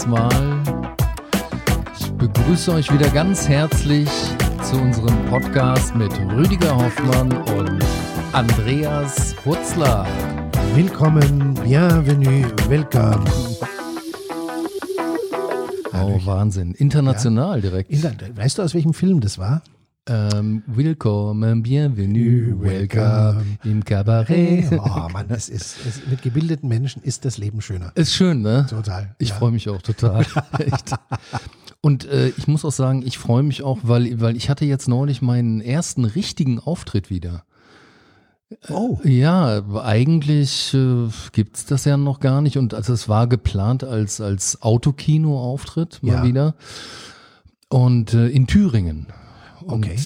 Ja, erstmal. Ich begrüße euch wieder ganz herzlich zu unserem Podcast mit Rüdiger Hoffmann und Andreas Hutzler. Willkommen, bienvenue, welcome. Oh, Wahnsinn. International direkt. Weißt du, aus welchem Film das war? Ähm, willkommen, bienvenue, welcome im Cabaret. Oh Mann, es ist, es, mit gebildeten Menschen ist das Leben schöner. Ist schön, ne? Total. Ich ja. freue mich auch total. Echt. Und äh, ich muss auch sagen, ich freue mich auch, weil, weil ich hatte jetzt neulich meinen ersten richtigen Auftritt wieder. Oh. Ja, eigentlich äh, gibt's das ja noch gar nicht. Und also es war geplant als, als Autokino-Auftritt mal Ja. wieder. Und äh, in Thüringen. Und Okay.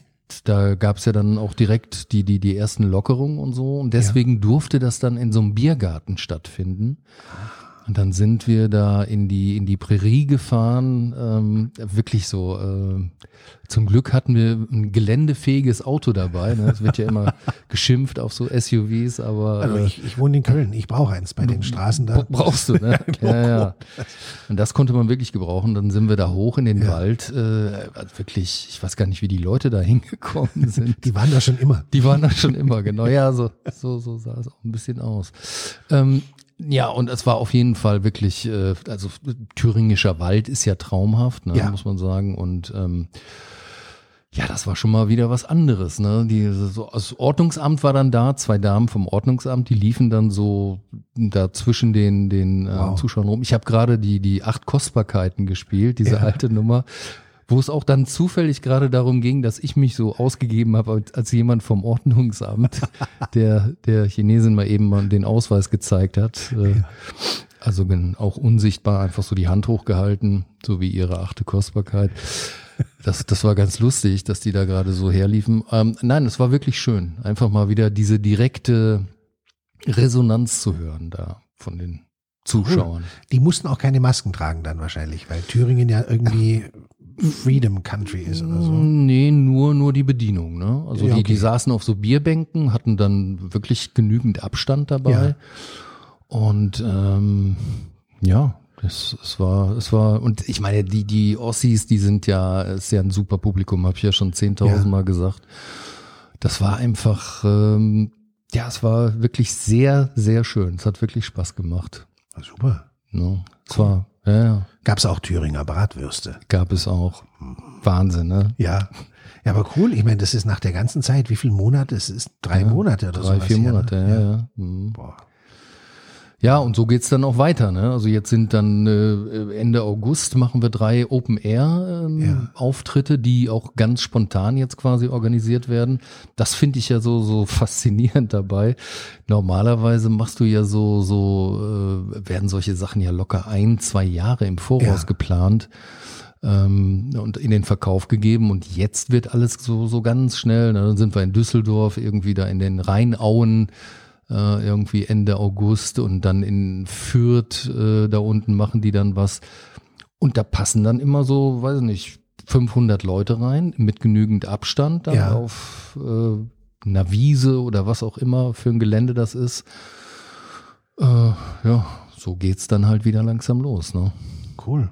da gab's ja dann auch direkt die, die, die ersten Lockerungen und so. Und deswegen durfte das dann in so einem Biergarten stattfinden. Und dann sind wir da in die, in die Prärie gefahren, ähm, wirklich so, äh, zum Glück hatten wir ein geländefähiges Auto dabei. Ne? Es wird ja immer geschimpft auf so SUVs, aber Also äh, ich, ich wohne in Köln, ich brauche eins bei den Straßen da. bra- brauchst du, ne? ja, ja. Und das konnte man wirklich gebrauchen. Dann sind wir da hoch in den Ja. Wald. Äh, also wirklich, ich weiß gar nicht, wie die Leute da hingekommen sind. Die waren da schon immer. Die waren da schon immer, genau. Ja, so, so, so sah es auch ein bisschen aus. Ähm, ja, und es war auf jeden Fall wirklich, äh, also thüringischer Wald ist ja traumhaft, ne, Ja. muss man sagen. Und ähm, ja, das war schon mal wieder was anderes. Ne? Die, so, das Ordnungsamt war dann da, zwei Damen vom Ordnungsamt, die liefen dann so da zwischen den, den äh, Wow. Zuschauern rum. Ich habe gerade die, die acht Kostbarkeiten gespielt, diese Ja. alte Nummer wo es auch dann zufällig gerade darum ging, dass ich mich so ausgegeben habe als, als jemand vom Ordnungsamt, der der Chinesin mal eben mal den Ausweis gezeigt hat. Äh, Also auch unsichtbar einfach so die Hand hochgehalten, so wie ihre achte Kostbarkeit. Das, das war ganz lustig, dass die da gerade so herliefen. Ähm, nein, es war wirklich schön, einfach mal wieder diese direkte Resonanz zu hören da von den Zuschauern. Die mussten auch keine Masken tragen dann wahrscheinlich, weil Thüringen ja irgendwie Freedom Country ist oder so. Nee, nur, nur die Bedienung, ne? Also Ja, die, okay. die saßen auf so Bierbänken, hatten dann wirklich genügend Abstand dabei. Ja. Und ähm, ja, es, es war, es war, und ich meine, die, die Ossis, die sind ja, ist ja ein super Publikum, habe ich ja schon 10.000 Ja. Mal gesagt. Das war einfach, ähm, ja, es war wirklich sehr, sehr schön. Es hat wirklich Spaß gemacht. Super. Ne? Es war, ja, ja, Gab es auch Thüringer Bratwürste. gab es auch. Wahnsinn, ne? Ja. Ja, aber cool. Ich meine, das ist nach der ganzen Zeit, wie viele Monate? Es ist drei Ja, Monate oder so. Drei, vier Monate, ja, ja. Mhm. Boah. Ja, und so geht's dann auch weiter. Ne? Also jetzt sind dann äh, Ende August machen wir drei Open Air ähm, Ja. Auftritte, die auch ganz spontan jetzt quasi organisiert werden. Das finde ich ja so so faszinierend dabei. Normalerweise machst du ja so so äh, werden solche Sachen ja locker ein zwei Jahre im Voraus Ja. geplant ähm, und in den Verkauf gegeben und jetzt wird alles so so ganz schnell. Ne? Dann sind wir in Düsseldorf irgendwie da in den Rheinauen äh, irgendwie Ende August und dann in Fürth äh, da unten machen die dann was. Und da passen dann immer so, weiß ich nicht, 500 Leute rein mit genügend Abstand dann Ja. auf äh, einer Wiese oder was auch immer für ein Gelände das ist. Äh, ja, so geht's dann halt wieder langsam los. Ne? Cool.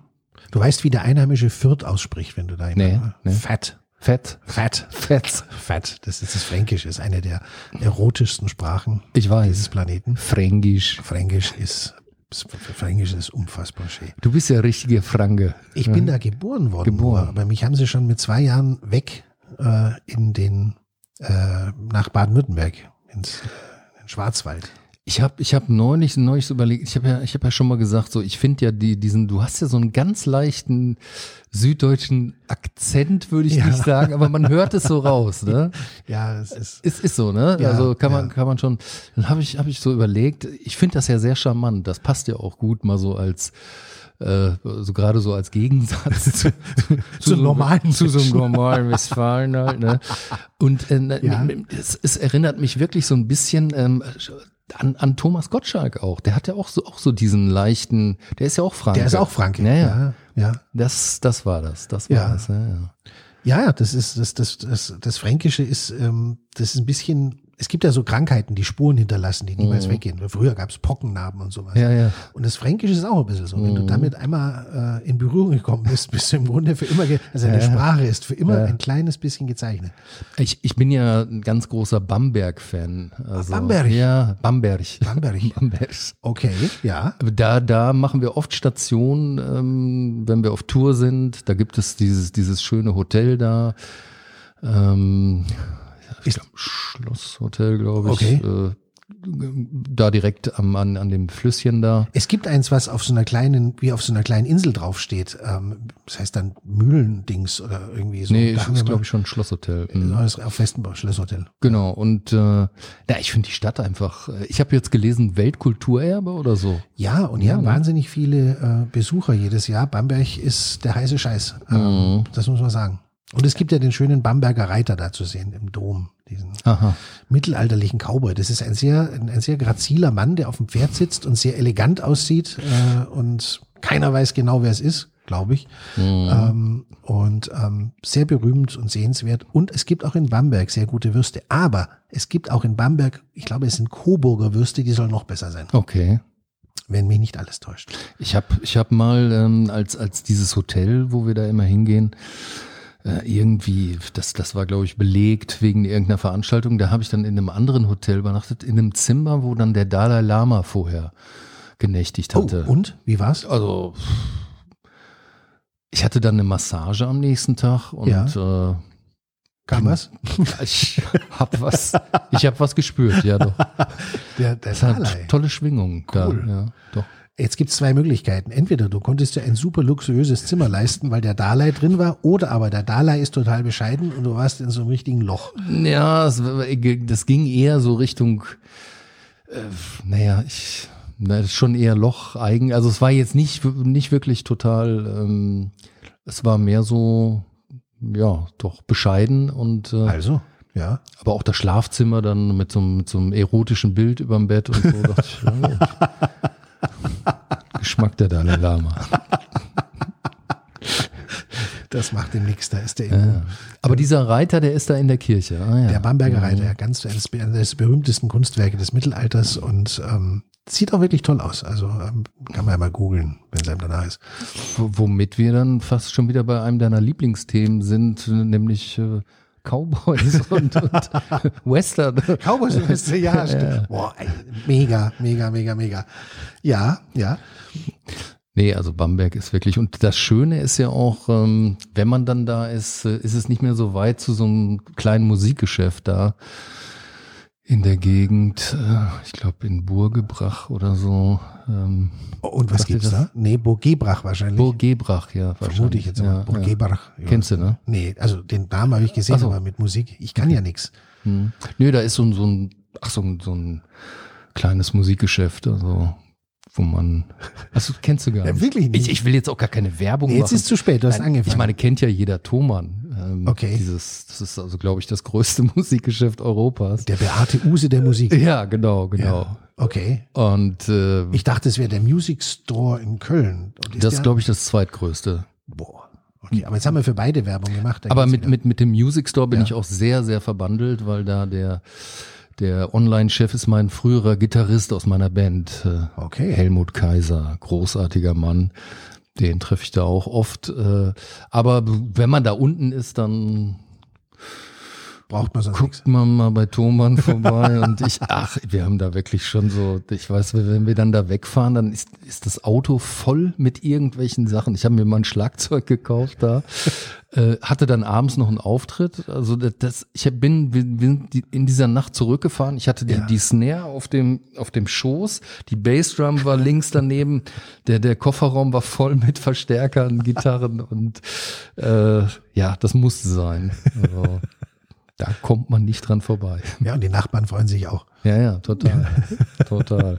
Du weißt, wie der einheimische Fürth ausspricht, wenn du da Nee, nee. Fett. Fett. Fett. Fett. Fett. Das ist das Fränkische, ist eine der erotischsten Sprachen Ich dieses weiß. Planeten. Fränkisch. Fränkisch ist, Fränkisch ist unfassbar schön. Du bist ja richtige Franke. Ich bin da geboren worden. Geboren. nur, Aber mich haben sie schon mit zwei Jahren weg äh, in den äh, nach Baden-Württemberg ins äh, in den Schwarzwald. Ich habe ich hab neulich, neulich so überlegt, ich habe ja, ich hab ja schon mal gesagt, so ich finde ja die, diesen, du hast ja so einen ganz leichten süddeutschen Akzent, würde ich Ja. nicht sagen, aber man hört es so raus, ne? Ja, es ist Es ist so, ne? Ja, also kann man, ja. kann man schon. Dann habe ich, habe ich so überlegt, ich finde das ja sehr charmant. Das passt ja auch gut mal so als äh, so gerade so als Gegensatz zu, zu, Zu normalen zu so einem normalen Westfalen halt, ne? Und äh, Ja. es, es erinnert mich wirklich so ein bisschen ähm, an, an Thomas Gottschalk auch. Der hat ja auch so auch so diesen leichten, der ist ja auch Franke. der ist auch Franke. Ja, ja. ja. Das, das war das. Das war Ja. das. Ja, ja. Ja, ja, das ist das das das das Fränkische ist ähm, das ist ein bisschen es gibt ja so Krankheiten, die Spuren hinterlassen, die niemals weggehen. Früher gab es Pockennarben und sowas. Mhm. Ja, ja. Und das Fränkische ist auch ein bisschen so. Wenn Mhm. du damit einmal äh, in Berührung gekommen bist, bist du im Grunde für immer, also eine Sprache ist für immer ein kleines bisschen gezeichnet. Ich, ich bin ja ein ganz großer Bamberg-Fan. Also, Bamberg? Ja, Bamberg. Bamberg. Bamberg. Okay, ja. Da, da machen wir oft Stationen, ähm, wenn wir auf Tour sind. Da gibt es dieses, dieses schöne Hotel da. Ähm, Ist- Schlosshotel, glaube ich. Okay. Äh, da direkt am, an, an dem Flüsschen da. Es gibt eins, was auf so einer kleinen, wie auf so einer kleinen Insel draufsteht. Ähm, das heißt dann Mühlendings oder irgendwie so. Nee, Da ist, glaube ich, schon ein Schlosshotel. Mhm. Das ist auf Westenbau, Schlosshotel. Genau, und äh, ja, ich finde die Stadt einfach, äh, ich habe jetzt gelesen, Weltkulturerbe oder so. Ja, und Ja, haben ne? wahnsinnig viele äh, Besucher jedes Jahr. Bamberg ist der heiße Scheiß. Ähm, Mhm. Das muss man sagen. Und es gibt ja den schönen Bamberger Reiter da zu sehen im Dom, diesen Aha. mittelalterlichen Cowboy. Das ist ein sehr, ein, ein sehr graziler Mann, der auf dem Pferd sitzt und sehr elegant aussieht äh, und keiner weiß genau, wer es ist, glaube ich. Ähm, und ähm, sehr berühmt und sehenswert. Und es gibt auch in Bamberg sehr gute Würste. Aber es gibt auch in Bamberg, ich glaube, es sind Coburger Würste, die sollen noch besser sein, Okay. wenn mich nicht alles täuscht. Ich habe ich hab mal ähm, als, als dieses Hotel, wo wir da immer hingehen, äh, irgendwie, das, das war, glaube ich, belegt wegen irgendeiner Veranstaltung. Da habe ich dann in einem anderen Hotel übernachtet, in einem Zimmer, wo dann der Dalai Lama vorher genächtigt Oh, hatte. und? Wie war's? Also, ich hatte dann eine Massage am nächsten Tag und äh, Kam was? ich hab was, ich habe was gespürt, ja doch. Der, der Es hat tolle Schwingungen Cool. da, ja, doch. Jetzt gibt es zwei Möglichkeiten. Entweder du konntest dir ein super luxuriöses Zimmer leisten, weil der Dalai drin war, oder aber der Dalai ist total bescheiden und du warst in so einem richtigen Loch. Ja, das ging eher so Richtung, äh, naja, ich, na, das ist schon eher Loch eigen. Also es war jetzt nicht, nicht wirklich total, ähm, es war mehr so, ja, doch bescheiden und äh, Also, ja. aber auch das Schlafzimmer dann mit so, einem- mit so einem erotischen Bild überm Bett und so. dachte ich, ja. Geschmack der Dalai Lama. Das macht dem nichts, da ist der Ja. Aber dieser Reiter, der ist da in der Kirche. Ah, ja. Der Bamberger Reiter, ja, ganz eines eines der berühmtesten Kunstwerke des Mittelalters und ähm, sieht auch wirklich toll aus. Also ähm, kann man ja mal googeln, wenn es einem danach ist. W- Womit wir dann fast schon wieder bei einem deiner Lieblingsthemen sind, nämlich äh, Cowboys und, und Western. Cowboys und Western, ja, stimmt. Boah, ey, mega, mega, mega, mega. Ja, ja. Nee, also Bamberg ist wirklich, und das Schöne ist ja auch, ähm, wenn man dann da ist, äh, ist es nicht mehr so weit zu so einem kleinen Musikgeschäft da in der Gegend, äh, ich glaube in Burgebrach oder so. Ähm, Und was gibt's da? Nee, Burgebrach wahrscheinlich. Burgebrach, ja. Vermute ich jetzt ja, mal. Burgebrach. Ja. Kennst du, ne? Nee, also den Namen habe ich gesehen, so. aber mit Musik, ich kann ja nix. Hm. Nö, da ist so ein, so ein, ach so ein, so ein kleines Musikgeschäft, also wo man, also kennst du gar Ja, nicht. wirklich nicht. Ich, ich will jetzt auch gar keine Werbung Nee, jetzt machen. ist zu spät, du hast Nein, angefangen. Ich meine, kennt ja jeder Thomann. Ähm, Okay. Dieses, das ist also, glaube ich, das größte Musikgeschäft Europas. der Beate Use der Musik. Ja, genau, genau. Ja. Okay. Und äh, Ich dachte, es wäre der Music Store in Köln. Ist das ist, glaube ich, das zweitgrößte. Boah. Okay, aber jetzt haben wir für beide Werbung gemacht. Aber mit, wieder. mit, mit dem Music Store bin Ja. ich auch sehr, sehr verbandelt, weil da der, der Online-Chef ist mein früherer Gitarrist aus meiner Band. Äh, Okay. Helmut Kaiser, großartiger Mann. Den treffe ich da auch oft. Äh, aber wenn man da unten ist, dann braucht man sonst nichts. guckt man mal bei Thomann vorbei und ich, ach, wir haben da wirklich schon so, ich weiß, wenn wir dann da wegfahren, dann ist, ist das Auto voll mit irgendwelchen Sachen. Ich habe mir mal ein Schlagzeug gekauft da, äh, hatte dann abends noch einen Auftritt. Also das, ich bin, wir bin in dieser Nacht zurückgefahren. Ich hatte die, Ja. die Snare auf dem, auf dem Schoß, die Bassdrum war links daneben, der, der Kofferraum war voll mit Verstärkern, Gitarren und äh, ja, das musste sein. Also, da kommt man nicht dran vorbei. Ja, und die Nachbarn freuen sich auch. Ja, ja, total. total.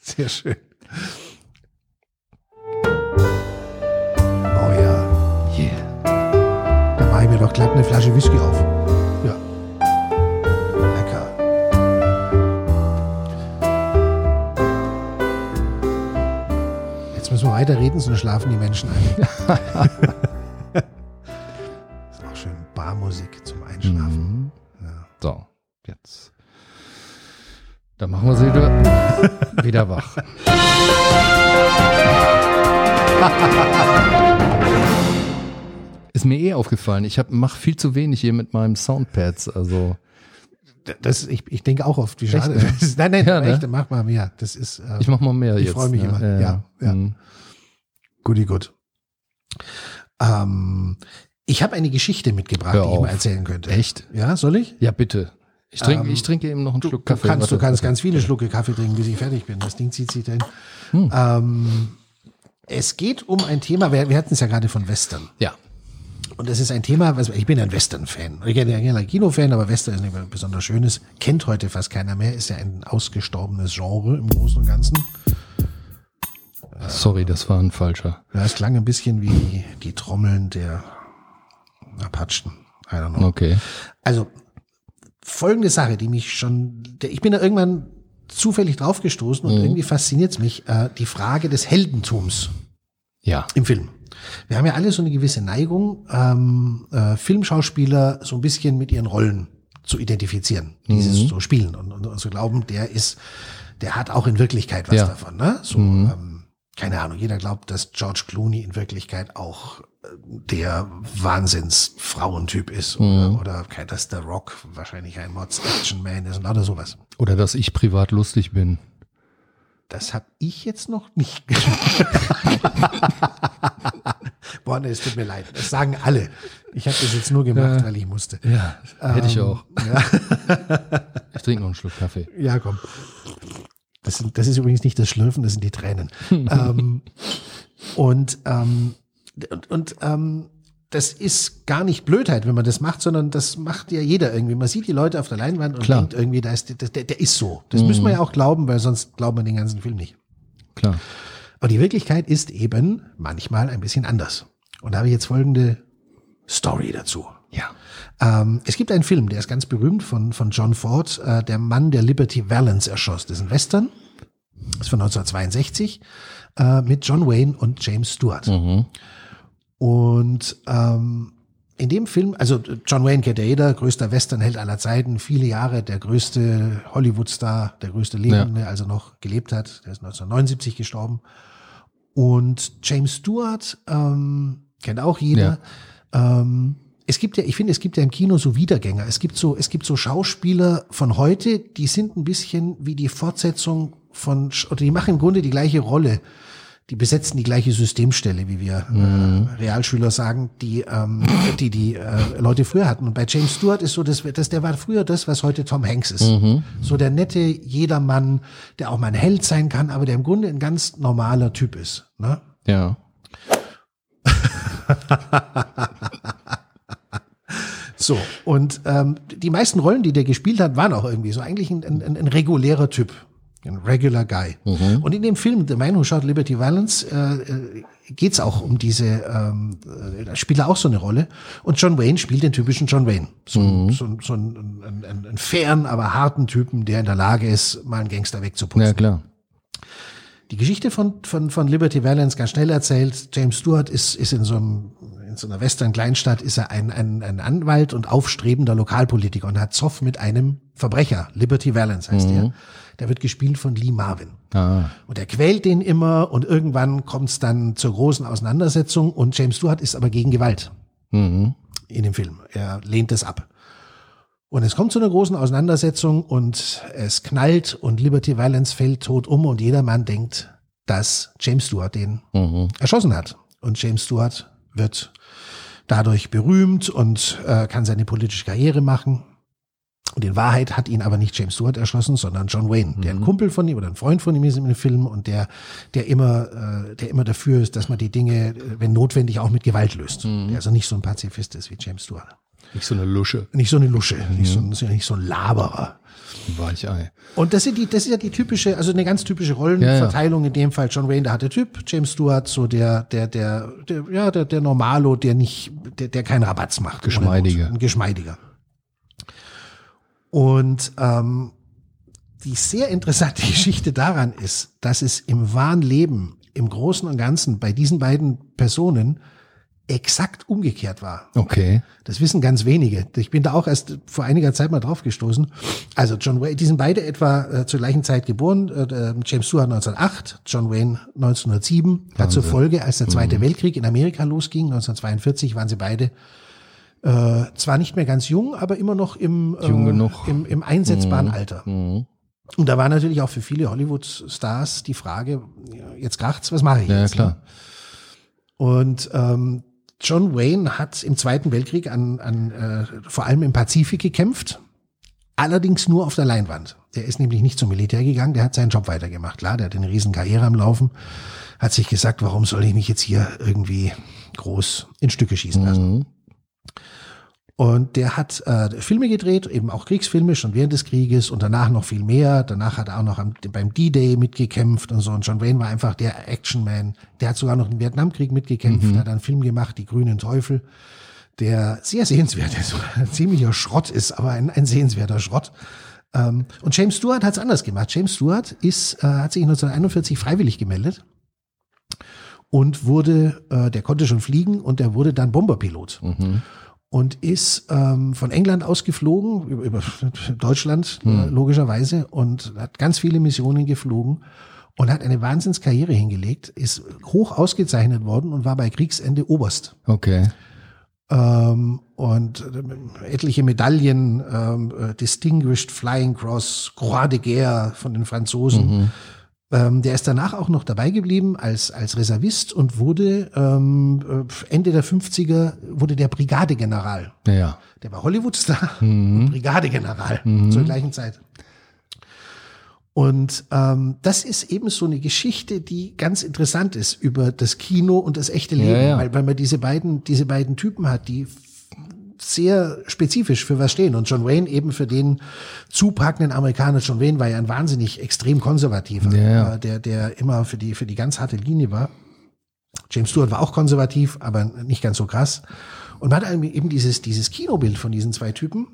Sehr schön. Oh ja, Yeah. da mache ich mir doch glatt eine Flasche Whisky auf. Ja. Lecker. Jetzt müssen wir weiterreden, sonst schlafen die Menschen ein. ist auch schön Barmusik zum Einschlafen. Mhm. So, jetzt. Dann machen wir sie wieder, wieder wach. Ist mir eh aufgefallen. Ich mache viel zu wenig hier mit meinem Soundpads. Also das, ich, ich denke auch oft, wie schade. Echt, ne? Nein, nein, Ja, ne? echt, mach mal mehr. Das ist. Äh, ich mache mal mehr Ich jetzt. freu mich ne? immer. Ja, ja. Mhm. Guti gut. Ähm, ich habe eine Geschichte mitgebracht, die ich mal erzählen könnte. Echt? Ja, soll ich? Ja, bitte. Ich trinke, Ähm, ich trinke eben noch einen Du, Schluck du Kaffee. kannst, du kannst ganz viele Schlucke Kaffee trinken, bis ich fertig bin. Das Ding zieht sich dahin. Hm. Ähm, es geht um ein Thema, wir, wir hatten es ja gerade von Western. Ja. Und das ist ein Thema, was ich bin ein Western-Fan. Ich bin ja gerne ein Kino-Fan, aber Western ist nicht mehr besonders schönes. Kennt heute fast keiner mehr. Ist ja ein ausgestorbenes Genre im Großen und Ganzen. Sorry, das war ein falscher. Ja, es klang ein bisschen wie die Trommeln der Apachen. I don't know. Okay. Also folgende Sache, die mich schon, ich bin da irgendwann zufällig draufgestoßen und irgendwie fasziniert es mich, äh, die Frage des Heldentums Ja. im Film. Wir haben ja alle so eine gewisse Neigung, ähm, äh, Filmschauspieler so ein bisschen mit ihren Rollen zu identifizieren, dieses so spielen und, und, und zu glauben, der ist, der hat auch in Wirklichkeit was Ja. davon. Ne? So, ähm, keine Ahnung, jeder glaubt, dass George Clooney in Wirklichkeit auch der Wahnsinns-Frauentyp ist oder, oder kein- dass der Rock wahrscheinlich ein Mods-Action-Man ist und oder sowas. Oder dass ich privat lustig bin. Das habe ich jetzt noch nicht. Boah, nee, es tut mir leid. Das sagen alle. Ich habe das jetzt nur gemacht, weil ich musste. Ja, hätte ich Ähm, auch. Ich trinke noch einen Schluck Kaffee. Ja, komm. Das, sind, das ist übrigens nicht das Schlürfen, das sind die Tränen. ähm, und ähm, und, und ähm, das ist gar nicht Blödheit, wenn man das macht, sondern das macht ja jeder irgendwie. Man sieht die Leute auf der Leinwand und Klar. denkt irgendwie, da ist, der, der ist so. Das müssen wir ja auch glauben, weil sonst glauben wir den ganzen Film nicht. Klar. Aber die Wirklichkeit ist eben manchmal ein bisschen anders. Und da habe ich jetzt folgende Story dazu. Ja. Ähm, es gibt einen Film, der ist ganz berühmt von, von John Ford, äh, der Mann, der Liberty Valance erschoss. Das ist ein Western, das ist von 1962, äh, mit John Wayne und James Stewart. Mhm. Und ähm, in dem Film, also John Wayne kennt ja jeder, größter Westernheld aller Zeiten, viele Jahre der größte Hollywood-Star, der größte Lebende, also noch gelebt hat. Der ist 1979 gestorben. Und James Stewart ähm, kennt auch jeder. Ähm, es gibt ja, ich finde, es gibt ja im Kino so Wiedergänger. Es gibt so, es gibt so Schauspieler von heute, die sind ein bisschen wie die Fortsetzung von, oder die machen im Grunde die gleiche Rolle. Die besetzen die gleiche Systemstelle, wie wir äh, Realschüler sagen, die ähm, die die äh, Leute früher hatten. Und bei James Stewart ist so, das, das der war früher das, was heute Tom Hanks ist. So der nette Jedermann, der auch mal ein Held sein kann, aber der im Grunde ein ganz normaler Typ ist. Ne? Ja. So, und ähm, die meisten Rollen, die der gespielt hat, waren auch irgendwie so eigentlich ein, ein, ein regulärer Typ. Ein regular guy. Und in dem Film The Man Who Shot Liberty Valance äh, äh, geht's auch um diese, ähm, äh, da spielt er auch so eine Rolle. Und John Wayne spielt den typischen John Wayne. So, ein so, so ein, ein, ein, ein fairen, aber harten Typen, der in der Lage ist, mal einen Gangster wegzuputzen. Ja, klar. Die Geschichte von, von, von Liberty Valance ganz schnell erzählt. James Stewart ist, ist in so einem, in so einer Western-Kleinstadt ist er ein, ein, ein Anwalt und aufstrebender Lokalpolitiker und hat Zoff mit einem Verbrecher. Liberty Valance heißt er. Der wird gespielt von Lee Marvin. Ah, Und er quält den immer und irgendwann kommt es dann zur großen Auseinandersetzung und James Stewart ist aber gegen Gewalt mhm. in dem Film. Er lehnt es ab. Und es kommt zu einer großen Auseinandersetzung und es knallt und Liberty Valance fällt tot um und jedermann denkt, dass James Stewart den Mhm. erschossen hat. Und James Stewart wird dadurch berühmt und äh, kann seine politische Karriere machen. Und in Wahrheit hat ihn aber nicht James Stewart erschossen, sondern John Wayne, der ein Kumpel von ihm oder ein Freund von ihm ist im Film und der, der immer, äh, der immer dafür ist, dass man die Dinge, äh, wenn notwendig, auch mit Gewalt löst. Der also nicht so ein Pazifist ist wie James Stewart. Nicht so eine Lusche. Nicht so eine Lusche, nicht, so, nicht so ein Laberer. Weichei. Und das, sind die, das ist ja die typische, also eine ganz typische Rollenverteilung. In dem Fall John Wayne, der harte Typ, James Stewart, so der, der, der, der ja, der, der Normalo, der nicht, der, der keinen Rabatz macht. Geschmeidiger. Ein Geschmeidiger. Und ähm, die sehr interessante Geschichte daran ist, dass es im wahren Leben, im Großen und Ganzen, bei diesen beiden Personen exakt umgekehrt war. Okay. Das wissen ganz wenige. Ich bin da auch erst vor einiger Zeit mal drauf gestoßen. Also John Wayne, die sind beide etwa äh, zur gleichen Zeit geboren. Äh, James Stewart 1908, John Wayne 1907. Hat zur Folge, als der Zweite mhm. Weltkrieg in Amerika losging, 1942, waren sie beide äh, zwar nicht mehr ganz jung, aber immer noch im, äh, im, im einsetzbaren mhm. Alter. Mhm. Und da war natürlich auch für viele Hollywood-Stars die Frage, jetzt kracht's, was mache ich ja, jetzt? Ja, klar. Ne? Und ähm, John Wayne hat im Zweiten Weltkrieg an, an äh, vor allem im Pazifik gekämpft, allerdings nur auf der Leinwand. Der ist nämlich nicht zum Militär gegangen, der hat seinen Job weitergemacht. Klar, der hat eine riesen Karriere am Laufen, hat sich gesagt, warum soll ich mich jetzt hier irgendwie groß in Stücke schießen lassen? Mhm. Und der hat äh, Filme gedreht, eben auch Kriegsfilme schon während des Krieges und danach noch viel mehr. Danach hat er auch noch am, beim D-Day mitgekämpft und so. Und John Wayne war einfach der Actionman. Der hat sogar noch im Vietnamkrieg mitgekämpft, mhm. hat einen Film gemacht, Die grünen Teufel, der sehr sehenswert ist, ziemlicher Schrott ist, aber ein, ein sehenswerter Schrott. Ähm, und James Stewart hat es anders gemacht. James Stewart ist, äh, hat sich 1941 freiwillig gemeldet und wurde, äh, der konnte schon fliegen und der wurde dann Bomberpilot. Mhm und ist ähm, von England ausgeflogen, über, über Deutschland hm. äh, logischerweise, und hat ganz viele Missionen geflogen und hat eine Wahnsinnskarriere hingelegt, ist hoch ausgezeichnet worden und war bei Kriegsende Oberst. Okay. Ähm, und äh, etliche Medaillen, ähm, äh, Distinguished Flying Cross, Croix de Guerre von den Franzosen. Mhm. Ähm, der ist danach auch noch dabei geblieben als, als Reservist und wurde ähm, äh, Ende der 50er wurde der Brigadegeneral. Ja. Der war Hollywood-Star mhm. Brigadegeneral mhm. zur gleichen Zeit. Und ähm, das ist eben so eine Geschichte, die ganz interessant ist über das Kino und das echte Leben, ja, ja. Weil, weil man diese beiden, diese beiden Typen hat, die sehr spezifisch für was stehen. Und John Wayne eben für den zupackenden Amerikaner. John Wayne war ja ein wahnsinnig extrem konservativer, ja. der, der immer für die, für die ganz harte Linie war. James Stewart war auch konservativ, aber nicht ganz so krass. Und man hat eben dieses, dieses Kinobild von diesen zwei Typen.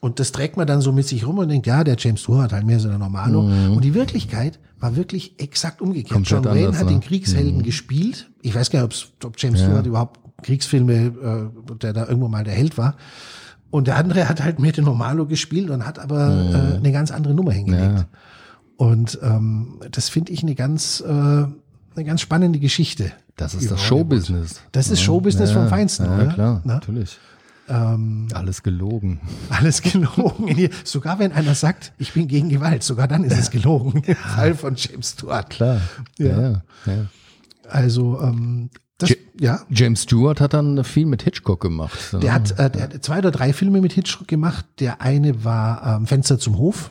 Und das trägt man dann so mit sich rum und denkt, ja, der James Stewart halt mehr so der Normalo. Mhm. Und die Wirklichkeit war wirklich exakt umgekehrt. Komplett John Wayne anders, hat ne? den Kriegshelden Mhm. gespielt. Ich weiß gar nicht, ob James Ja. Stewart überhaupt Kriegsfilme, äh, der da irgendwo mal der Held war. Und der andere hat halt Mete Normalo gespielt und hat aber äh, eine ganz andere Nummer hingelegt. Mhm. Ja. Und ähm, das finde ich eine ganz, äh, eine ganz spannende Geschichte. Das ist das. Showbusiness. Das ist Ja. Showbusiness ja, vom Feinsten, ja, oder? klar, Na? natürlich. Ähm, Alles gelogen. alles gelogen. Sogar wenn einer sagt, ich bin gegen Gewalt, sogar dann ist es gelogen. Im Fall von James Stewart. Klar. Ja. Ja, ja. Also, ähm, das, Ja- ja, James Stewart hat dann viel mit Hitchcock gemacht. Der hat, äh, der hat zwei oder drei Filme mit Hitchcock gemacht. Der eine war ähm, Fenster zum Hof,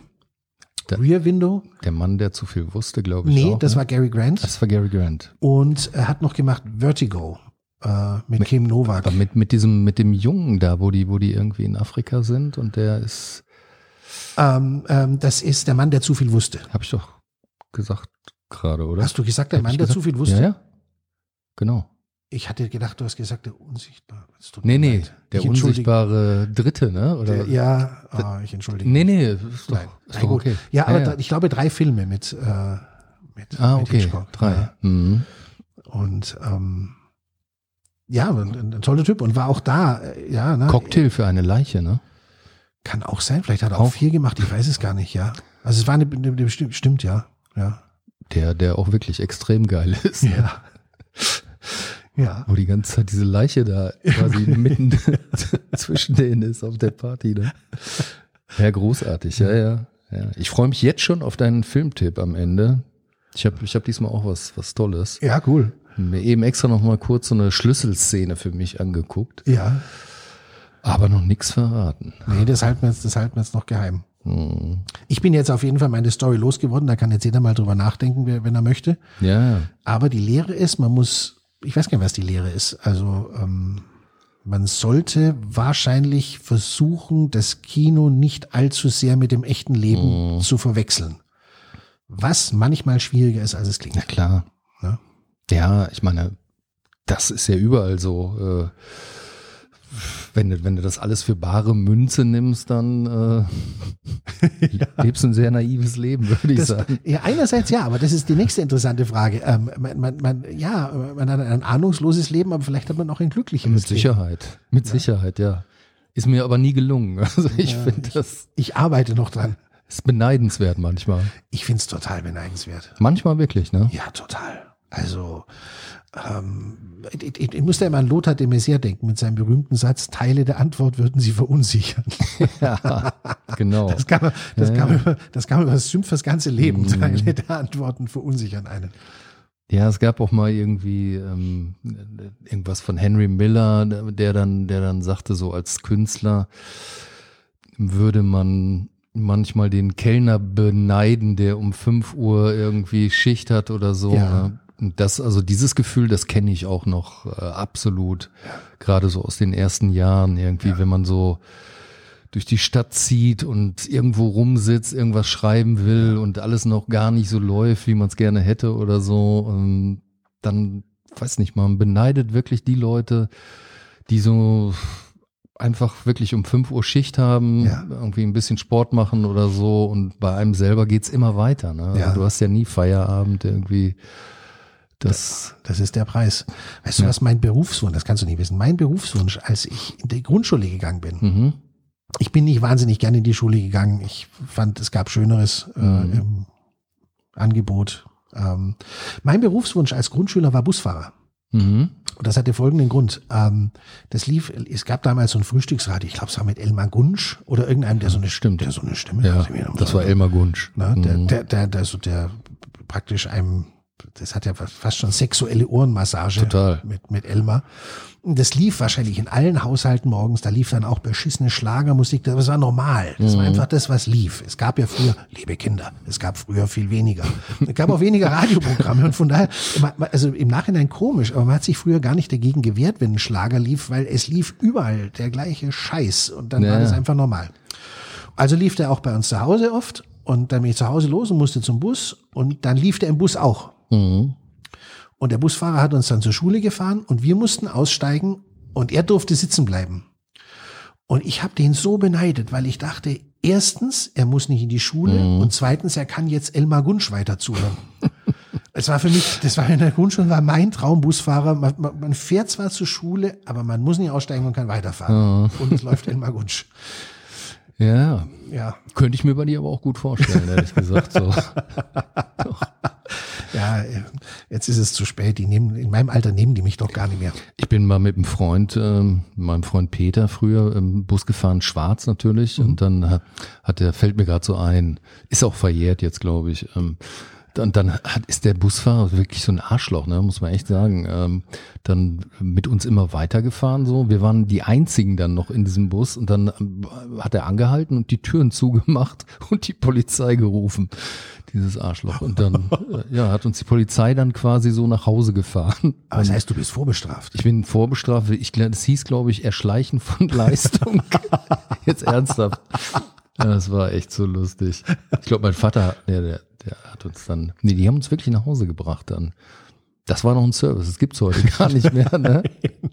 Der- Rear Window. Der Mann, der zu viel wusste, glaube ich. Nee, auch, das ne? war Gary Grant. Das war Gary Grant. Und er hat noch gemacht Vertigo äh, mit, Kim Novak. Aber mit, mit diesem, mit dem Jungen da, wo die, wo die irgendwie in Afrika sind und der ist, Ähm, ähm, das ist der Mann, der zu viel wusste. habe ich doch gesagt gerade, oder? Hast du gesagt, der Hab Mann, der gesagt? zu viel wusste? Ja, ja. Genau. Ich hatte gedacht, du hast gesagt, der Unsichtbare. Nee, nee, leid. der Ich unsichtbare Dritte, ne? Oder? Der, ja, ah, ich entschuldige. Nee, nee, ist doch, Nein. ist doch gut. okay. Ja, aber ja, Da, ich glaube drei Filme mit, äh, mit, Ah, mit okay. Hitchcock. Drei. Ja. Mhm. Und ähm, ja, ein, ein, toller Typ und war auch da. äh, Ja, ne? Cocktail für eine Leiche, ne? Kann auch sein. Vielleicht hat er auch, Auch. vier gemacht. Ich weiß es gar nicht. Ja. Also es war eine, eine, eine bestimmt, stimmt ja. Ja. Der, der auch wirklich extrem geil ist. Ne? Ja. Ja. Wo die ganze Zeit diese Leiche da quasi mitten zwischen denen ist auf der Party, ne? Ja, großartig, ja, ja. ja. Ich freue mich jetzt schon auf deinen Filmtipp am Ende. Ich habe ich hab diesmal auch was, was Tolles. Ja, cool. Mir eben extra noch mal kurz so eine Schlüsselszene für mich angeguckt, Ja. aber noch nichts verraten. Nee, das halten wir jetzt, das halten wir jetzt noch geheim. Hm. Ich bin jetzt auf jeden Fall meine Story losgeworden. Da kann jetzt jeder mal drüber nachdenken, wenn er möchte. Ja, Aber die Lehre ist, man muss, ich weiß gar nicht, was die Lehre ist. Also ähm, man sollte wahrscheinlich versuchen, das Kino nicht allzu sehr mit dem echten Leben zu verwechseln. Was manchmal schwieriger ist, als es klingt. na klar. Ne? Ja, ich meine, das ist ja überall so. Äh, wenn du, wenn du das alles für bare Münze nimmst, dann äh, ja. lebst du ein sehr naives Leben, würde ich das, sagen. Ja, einerseits ja, aber das ist die nächste interessante Frage. Ähm, man, man, man, ja, man hat ein ahnungsloses Leben, aber vielleicht hat man auch ein glücklicheres Mit Sicherheit, Leben. mit ja. Sicherheit, ja. Ist mir aber nie gelungen. Also ich ja, finde das. Ich arbeite noch dran. Ist beneidenswert manchmal. Ich finde es total beneidenswert. Manchmal wirklich, ne? Ja, total. Also ähm, ich, ich, ich muss da immer an Lothar de Maizière denken mit seinem berühmten Satz, Teile der Antwort würden sie verunsichern. Ja, genau. Das man, das ja, kann man, über, das man über das das ganze Leben. Mhm. Teile der Antworten verunsichern einen. Ja, es gab auch mal irgendwie ähm, irgendwas von Henry Miller, der dann, der dann sagte, so als Künstler würde man manchmal den Kellner beneiden, der um fünf Uhr irgendwie Schicht hat oder so. Ja. Ne? Das, also dieses Gefühl, das kenne ich auch noch äh, absolut. Gerade so aus den ersten Jahren irgendwie, ja. wenn man so durch die Stadt zieht und irgendwo rumsitzt, irgendwas schreiben will und alles noch gar nicht so läuft, wie man es gerne hätte oder so. Und dann, weiß nicht, man beneidet wirklich die Leute, die so einfach wirklich um fünf Uhr Schicht haben, ja. irgendwie ein bisschen Sport machen oder so und bei einem selber geht's immer weiter. Ne? Also ja. du hast ja nie Feierabend irgendwie. Das, das ist der Preis. Weißt ja. du, was mein Berufswunsch, das kannst du nicht wissen, mein Berufswunsch, als ich in die Grundschule gegangen bin, mhm. ich bin nicht wahnsinnig gerne in die Schule gegangen. Ich fand, es gab Schöneres äh, mhm. im Angebot. Ähm, mein Berufswunsch als Grundschüler war Busfahrer. Mhm. Und das hatte folgenden Grund. Ähm, das lief, es gab damals so ein Frühstücksradio, ich glaube, es war mit Elmar Gunsch oder irgendeinem, der so eine Stimme, der so eine Stimme ja, Das war Elmar Gunsch. Na, der, mhm. der, der, der, so der praktisch einem das hat ja fast schon sexuelle Ohrenmassage Total. mit, mit Elmar. Und das lief wahrscheinlich in allen Haushalten morgens. Da lief dann auch beschissene Schlagermusik. Das war normal. Das mhm. war einfach das, was lief. Es gab ja früher, liebe Kinder, es gab früher viel weniger. Es gab auch weniger Radioprogramme. Und von daher, also im Nachhinein komisch, aber man hat sich früher gar nicht dagegen gewehrt, wenn ein Schlager lief, weil es lief überall der gleiche Scheiß. Und dann ja. war das einfach normal. Also lief der auch bei uns zu Hause oft. Und dann bin ich zu Hause los und musste zum Bus. Und dann lief der im Bus auch. Mhm. Und der Busfahrer hat uns dann zur Schule gefahren und wir mussten aussteigen und er durfte sitzen bleiben. Und ich habe den so beneidet, weil ich dachte, erstens, er muss nicht in die Schule mhm. und zweitens, er kann jetzt Elmar Gunsch weiter zuhören. Es war für mich, das war in der Grundschule, war mein Traumbusfahrer. Man, man, man, fährt zwar zur Schule, aber man muss nicht aussteigen und kann weiterfahren. Mhm. Und es läuft Elmar Gunsch. Ja. Ja. Könnte ich mir bei dir aber auch gut vorstellen, ehrlich gesagt. So. ja, jetzt ist es zu spät. Die nehmen, in meinem Alter nehmen die mich doch gar nicht mehr. Ich bin mal mit einem Freund, ähm, meinem Freund Peter früher im Bus gefahren, schwarz natürlich. Mhm. Und dann hat, hat der, fällt mir gerade so ein, ist auch verjährt jetzt, glaube ich. Ähm, und dann hat, ist der Busfahrer wirklich so ein Arschloch, ne, muss man echt sagen. Ähm, dann mit uns immer weitergefahren so. Wir waren die einzigen dann noch in diesem Bus und dann ähm, hat er angehalten und die Türen zugemacht und die Polizei gerufen. Dieses Arschloch. Und dann äh, ja, hat uns die Polizei dann quasi so nach Hause gefahren. Aber das heißt, du bist vorbestraft. Ich bin vorbestraft. Ich, das hieß, glaube ich, Erschleichen von Leistung. Jetzt ernsthaft. Ja, das war echt so lustig. Ich glaube, mein Vater, der, der der hat uns dann, nee, die haben uns wirklich nach Hause gebracht dann. Das war noch ein Service, das gibt's heute gar nicht mehr, ne?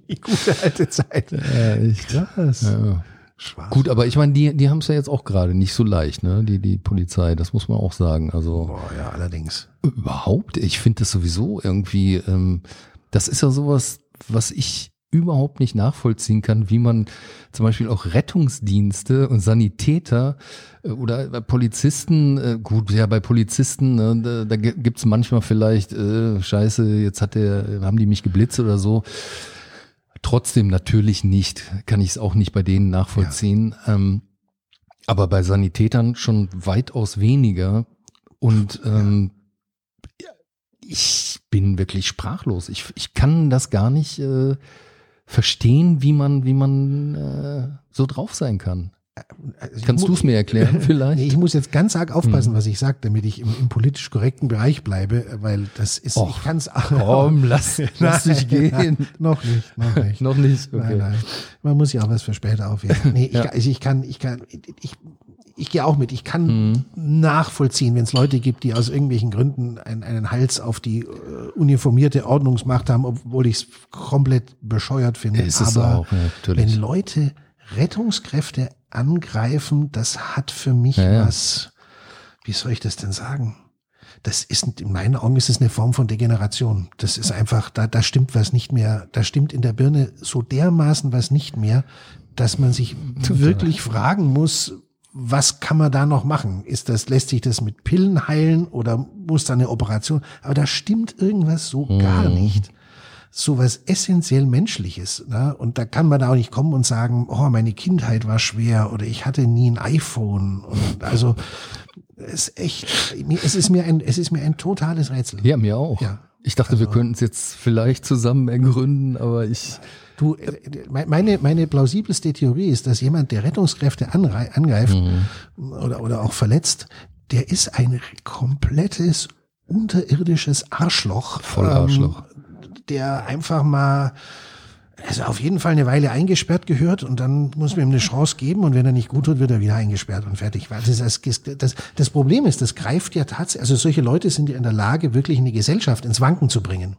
Die gute alte Zeit. Ja, echt. Krass. Ja. Schwarz. Gut, aber ich meine, die, die haben es ja jetzt auch gerade nicht so leicht, ne? Die, die Polizei, das muss man auch sagen. Also Boah, ja, allerdings. Überhaupt, ich finde das sowieso irgendwie, ähm, das ist ja sowas, was ich überhaupt nicht nachvollziehen kann, wie man zum Beispiel auch Rettungsdienste und Sanitäter äh, oder Polizisten, äh, gut, ja, bei Polizisten, ne, da, da gibt's manchmal vielleicht, äh, scheiße, jetzt hat der, haben die mich geblitzt oder so. Trotzdem natürlich nicht, kann ich es auch nicht bei denen nachvollziehen. Ja. Ähm, aber bei Sanitätern schon weitaus weniger. Und ähm, ich bin wirklich sprachlos. Ich, ich kann das gar nicht äh, verstehen, wie man, wie man äh, so drauf sein kann. Also Kannst du es mir erklären vielleicht? Ich muss jetzt ganz arg aufpassen, hm. was ich sage, damit ich im, im, politisch korrekten Bereich bleibe, weil das ist, Och, ich kann es Komm, lass, lass dich gehen. noch nicht, noch nicht. noch nicht, okay. Nein, nein. Man muss ja auch was für später aufheben. Nee, ich, ja. ich, ich kann, ich kann, ich, ich gehe auch mit. Ich kann Mhm. nachvollziehen, wenn es Leute gibt, die aus irgendwelchen Gründen einen, einen Hals auf die äh, uniformierte Ordnungsmacht haben, obwohl ich es komplett bescheuert finde. Ist es Aber auch, ja, natürlich. wenn Leute Rettungskräfte angreifen, das hat für mich Ja, ja. was, wie soll ich das denn sagen? Das ist, in meinen Augen ist es eine Form von Degeneration. Das ist einfach, da, da stimmt was nicht mehr, da stimmt in der Birne so dermaßen was nicht mehr, dass man sich wirklich fragen muss, was kann man da noch machen? Ist das, lässt sich das mit Pillen heilen oder muss da eine Operation? Aber da stimmt irgendwas so gar nicht so was essentiell Menschliches. Ne? Und da kann man da auch nicht kommen und sagen, oh, meine Kindheit war schwer oder ich hatte nie ein iPhone. Und also es ist echt, mir- es ist mir ein, es ist mir ein totales Rätsel. Ja, mir auch. Ja. Ich dachte, wir könnten es jetzt vielleicht zusammen ergründen, aber ich. Du, äh, meine, meine plausibelste Theorie ist, dass jemand, der Rettungskräfte angreift oder, oder auch verletzt, der ist ein komplettes unterirdisches Arschloch. Voll Arschloch. Ähm, der einfach mal, also auf jeden Fall eine Weile eingesperrt gehört und dann muss man ihm eine Chance geben und wenn er nicht gut tut, wird er wieder eingesperrt und fertig. Weil das, das, das, das Problem ist, das greift ja tatsächlich, also solche Leute sind ja in der Lage, wirklich eine Gesellschaft ins Wanken zu bringen.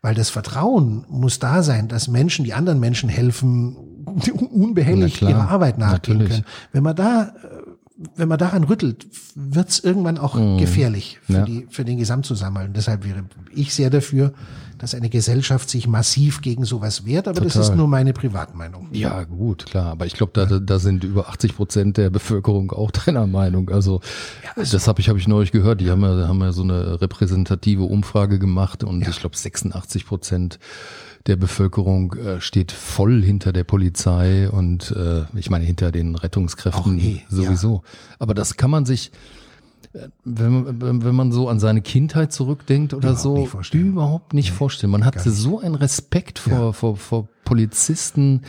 Weil das Vertrauen muss da sein, dass Menschen, die anderen Menschen helfen, unbehelligt ihrer Arbeit nachgehen können. Wenn man da wenn man daran rüttelt, wird's irgendwann auch gefährlich für, Mhm. Ja. die, für den Gesamtzusammenhalt. Und deshalb wäre ich sehr dafür, dass eine Gesellschaft sich massiv gegen sowas wehrt. Aber das Total. ist nur meine Privatmeinung. Ja, gut, klar. Aber ich glaube, da, da sind über 80 Prozent der Bevölkerung auch deiner Meinung. Also, das habe ich, hab ich neulich gehört. Die haben ja, haben ja so eine repräsentative Umfrage gemacht und ich glaube 86 Prozent der Bevölkerung äh, steht voll hinter der Polizei und äh, ich meine hinter den Rettungskräften eh, sowieso. Aber das kann man sich, äh, wenn man, wenn- man so an seine Kindheit zurückdenkt oder Überhaupt so, nicht vorstellen. überhaupt nicht vorstellen. Man hatte so einen Respekt vor, vor, vor Polizisten.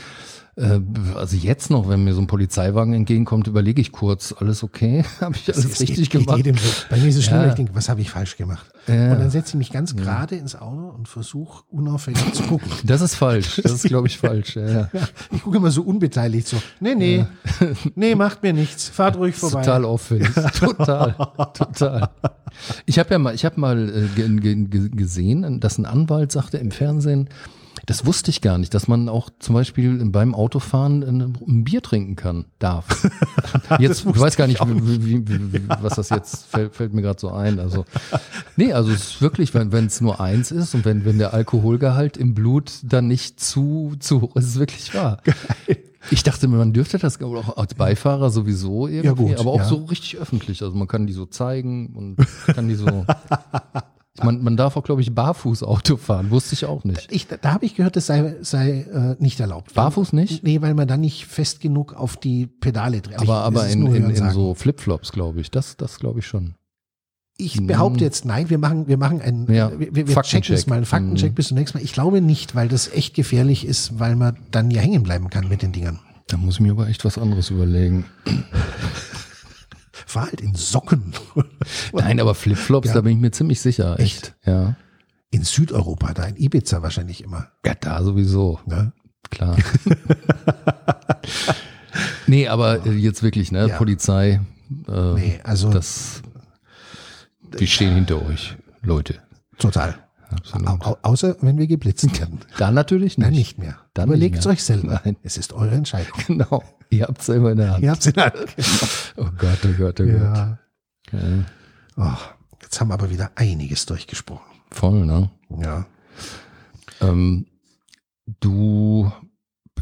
Äh, Also jetzt noch, wenn mir so ein Polizeiwagen entgegenkommt, überlege ich kurz, alles okay? Habe ich alles Es richtig geht- geht gemacht? jedem so. Bei mir ist es schlimm, Ja. ich denke, was habe ich falsch gemacht? Ja. Und dann setze ich mich ganz gerade ins Auto und versuche unauffällig zu gucken. Das ist falsch. Das ist, glaube ich, falsch. Ja, ja. Ja, ich gucke immer so unbeteiligt so. Nee, nee, nee, macht mir nichts. Fahrt ruhig vorbei. Total auffällig. Total. Total. Ich habe ja mal, ich habe mal äh, ge ge ge gesehen, dass ein Anwalt sagte im Fernsehen, das wusste ich gar nicht, dass man auch zum Beispiel beim Autofahren ein, ein Bier trinken kann, darf. Jetzt, ich weiß gar nicht, wie, wie, wie, wie, was das jetzt fällt, fällt mir gerade so ein. Also, nee, also es ist wirklich, wenn es nur eins ist und wenn, wenn der Alkoholgehalt im Blut dann nicht zu, zu hoch ist, ist es wirklich wahr. Ich dachte, man dürfte das auch als Beifahrer sowieso irgendwie, Ja, gut, aber auch ja. so richtig öffentlich. Also man kann die so zeigen und kann die so. man, man darf auch, glaube ich, barfuß Auto fahren. Wusste ich auch nicht. Ich, da da habe ich gehört, das sei, sei äh, nicht erlaubt. Barfuß nicht? Nee, weil man dann nicht fest genug auf die Pedale dreht. Aber, ich, aber in, in, in so Flipflops, glaube ich. Das, das glaube ich schon. Ich behaupte jetzt nein, wir machen, wir machen einen, Ja, wir, wir checken Faktencheck. es mal, einen Faktencheck Mhm. bis zum nächsten Mal. Ich glaube nicht, weil das echt gefährlich ist, weil man dann ja hängen bleiben kann mit den Dingern. Da muss ich mir aber echt was anderes überlegen. Fahr halt in Socken. Nein, aber Flipflops, Ja. da bin ich mir ziemlich sicher. Echt. Ja. In Südeuropa, da in Ibiza wahrscheinlich immer. Ja, da sowieso. Ne? Klar. nee, aber äh, jetzt wirklich, ne? Ja. Polizei. Äh, Nee, also Das, wir stehen hinter euch, Leute. total. Absolut. Au, au, außer wenn wir geblitzt werden. Dann natürlich nicht. Dann nicht mehr. Dann Überlegt nicht es euch selber. Nein. Es ist eure Entscheidung. Genau. Ihr habt's selber in der Hand. Ihr habt's in der Hand. Oh Gott, oh Gott, oh Ja. Gott. Ja. Oh, jetzt haben wir aber wieder einiges durchgesprochen. Voll, ne? Ja. Ähm, du,